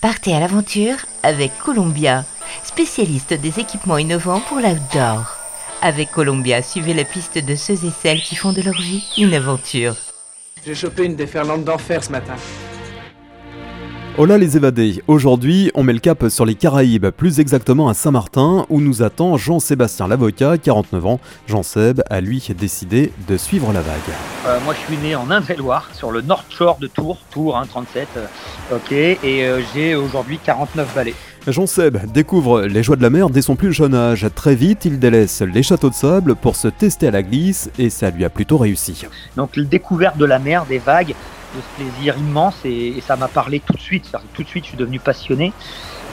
Partez à l'aventure avec Columbia, spécialiste des équipements innovants pour l'outdoor. Avec Columbia, suivez la piste de ceux et celles qui font de leur vie une aventure. J'ai chopé une déferlante d'enfer ce matin. Hola les évadés, aujourd'hui on met le cap sur les Caraïbes, plus exactement à Saint-Martin, où nous attend Jean-Sébastien l'avocat, 49 ans. Jean-Seb a lui décidé de suivre la vague. Euh, moi je suis né en Indre-et-Loire, sur le North Shore de Tours, Tours 37, euh, ok, et euh, j'ai aujourd'hui 49 balais. Jean-Seb découvre les joies de la mer dès son plus jeune âge. Très vite, il délaisse les châteaux de sable pour se tester à la glisse et ça lui a plutôt réussi. Donc la découverte de la mer, des vagues, de ce plaisir immense et, ça m'a parlé tout de suite. Tout de suite, je suis devenu passionné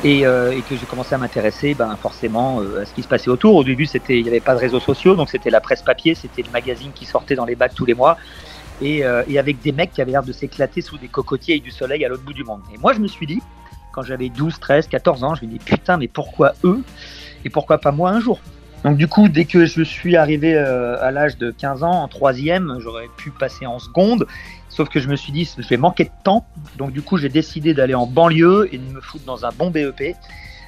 et, euh, que j'ai commencé à m'intéresser ben, forcément euh, à ce qui se passait autour. Au début, c'était, il n'y avait pas de réseaux sociaux, donc c'était la presse papier, c'était le magazine qui sortait dans les bacs tous les mois. Et, euh, et avec des mecs qui avaient l'air de s'éclater sous des cocotiers et du soleil à l'autre bout du monde. Et moi, je me suis dit, quand j'avais 12, 13, 14 ans, je me dis putain, mais pourquoi eux et pourquoi pas moi un jour? Donc du coup, dès que je suis arrivé à l'âge de 15 ans, en troisième, j'aurais pu passer en seconde. Sauf que je me suis dit, je vais manquer de temps. Donc du coup, j'ai décidé d'aller en banlieue et de me foutre dans un bon BEP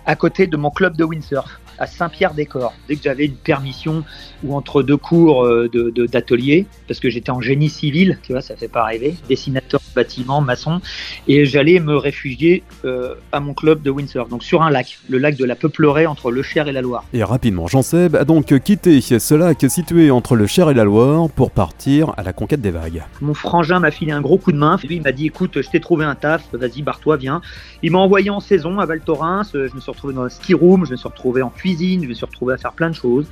à côté de mon club de windsurf à Saint-Pierre-des-Corps. Dès que j'avais une permission ou entre deux cours euh, d'atelier, de, parce que j'étais en génie civil, tu vois, ça fait pas rêver, dessinateur de bâtiment, maçon, et j'allais me réfugier euh, à mon club de windsurf, donc sur un lac, le lac de la Peuplerée entre le Cher et la Loire. Et rapidement, Jean-Seb a donc quitté ce lac situé entre le Cher et la Loire pour partir à la conquête des vagues. Mon frangin m'a filé un gros coup de main, lui il m'a dit écoute, je t'ai trouvé un taf, vas-y, barre-toi, viens. Il m'a envoyé en saison à Val Thorens, je me suis retrouvé dans un ski room, je me suis retrouvé en je me suis retrouvé à faire plein de choses.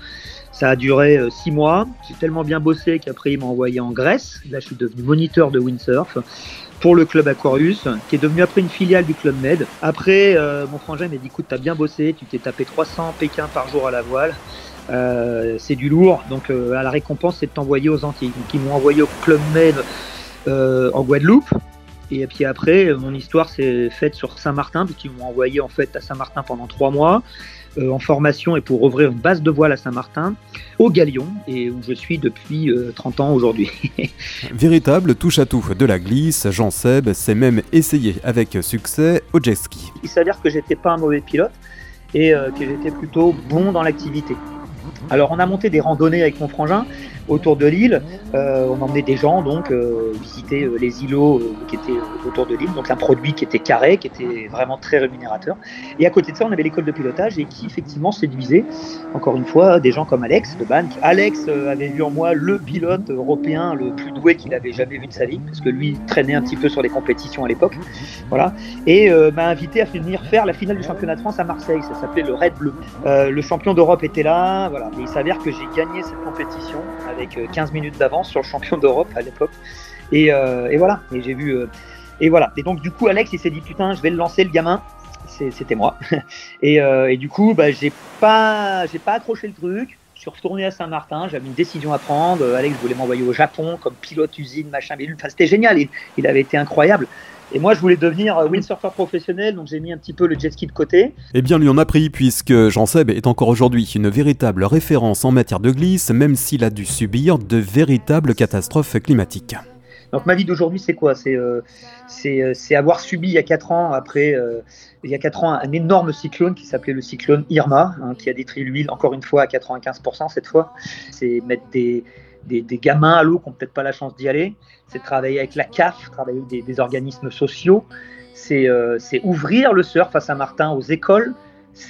Ça a duré euh, six mois. J'ai tellement bien bossé qu'après, il m'a envoyé en Grèce. Là, je suis devenu moniteur de windsurf pour le club Aquarius, qui est devenu après une filiale du club Med. Après, euh, mon frangin m'a dit écoute, t'as bien bossé, tu t'es tapé 300 Pékin par jour à la voile. Euh, c'est du lourd, donc à la récompense, c'est de t'envoyer aux Antilles. Donc, ils m'ont envoyé au club Med en Guadeloupe. Et puis après, mon histoire s'est faite sur Saint-Martin, puisqu'ils m'ont envoyé en fait à Saint-Martin pendant trois mois. Euh, en formation et pour ouvrir une base de voile à Saint-Martin, au Galion, et où je suis depuis 30 euh, ans aujourd'hui. Véritable touche-à-tout de la glisse, Jean Seb s'est même essayé avec succès au jet ski. Il s'avère que j'étais pas un mauvais pilote et euh, que j'étais plutôt bon dans l'activité. Alors on a monté des randonnées avec mon frangin autour de l'île. Euh, on emmenait des gens donc euh, visiter euh, les îlots qui étaient autour de l'île. Donc un produit qui était carré, qui était vraiment très rémunérateur. Et à côté de ça, on avait l'école de pilotage et qui effectivement séduisait encore une fois des gens comme Alex de Ban. Alex avait vu en moi le pilote européen le plus doué qu'il avait jamais vu de sa vie parce que lui traînait un petit peu sur les compétitions à l'époque. Voilà. Et m'a invité à venir faire la finale du championnat de France à Marseille. Ça s'appelait le Red Bleu. le champion d'Europe était là. Et il s'avère que j'ai gagné cette compétition avec 15 euh, minutes d'avance sur le champion d'Europe à l'époque. Et, euh, voilà, et j'ai vu. Euh, et voilà. Et donc, du coup, Alex, il s'est dit Putain, je vais le lancer, le gamin. C'était moi. et, du coup, bah, j'ai pas, pas accroché le truc. Je suis retourné à Saint-Martin, j'avais une décision à prendre. Alex voulait m'envoyer au Japon comme pilote usine, machin. Mais enfin, c'était génial, il, avait été incroyable. Et moi, je voulais devenir euh, windsurfer professionnel, donc j'ai mis un petit peu le jet ski de côté. Eh bien, lui en a pris, puisque Jean Seb est encore aujourd'hui une véritable référence en matière de glisse, même s'il a dû subir de véritables catastrophes climatiques. Donc ma vie d'aujourd'hui, c'est quoi? C'est euh, euh, avoir subi il y a 4 ans, après, il y a 4 ans, un énorme cyclone qui s'appelait le cyclone Irma, hein, qui a détruit l'huile, encore une fois, à 95% cette fois. C'est mettre des, des, gamins à l'eau qui n'ont peut-être pas la chance d'y aller, c'est travailler avec la CAF, travailler avec des, organismes sociaux, euh, c'est ouvrir le surf à Saint-Martin aux écoles.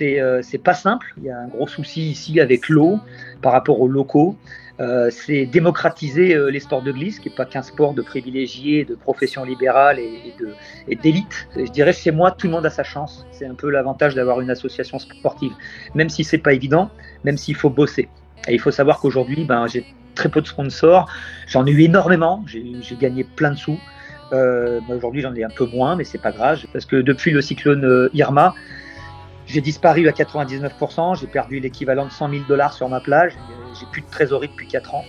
Euh, c'est pas simple, il y a un gros souci ici avec l'eau par rapport aux locaux. Euh, c'est démocratiser les sports de glisse, qui n'est pas qu'un sport de privilégiés, de profession libérale et, d'élite. Je dirais chez moi, tout le monde a sa chance. C'est un peu l'avantage d'avoir une association sportive, même si c'est pas évident, même s'il faut bosser. Et il faut savoir qu'aujourd'hui, ben, j'ai très peu de sponsors. J'en ai eu énormément, j'ai gagné plein de sous. Euh, aujourd'hui, j'en ai un peu moins, mais c'est pas grave, parce que depuis le cyclone euh, Irma, j'ai disparu à 99%, j'ai perdu l'équivalent de 100 000 dollars sur ma plage, j'ai plus de trésorerie depuis 4 ans.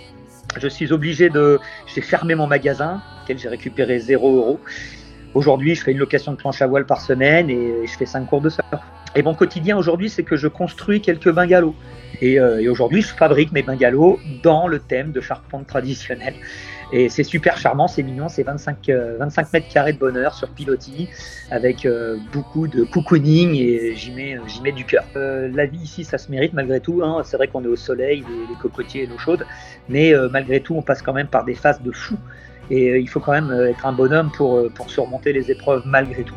Je suis obligé de. J'ai fermé mon magasin, auquel j'ai récupéré 0 euros. Aujourd'hui, je fais une location de planche à voile par semaine et je fais 5 cours de surf. Et mon quotidien aujourd'hui, c'est que je construis quelques bungalows. Euh, et, aujourd'hui, je fabrique mes bungalows dans le thème de charpente traditionnelle. Et c'est super charmant, c'est mignon, c'est 25, 25 mètres carrés de bonheur sur pilotis avec beaucoup de cocooning et j'y mets, du cœur. la vie ici, ça se mérite malgré tout. Hein. C'est vrai qu'on est au soleil, les, les cocotiers et l'eau chaude, mais malgré tout, on passe quand même par des phases de fou. Et il faut quand même être un bonhomme pour surmonter les épreuves malgré tout.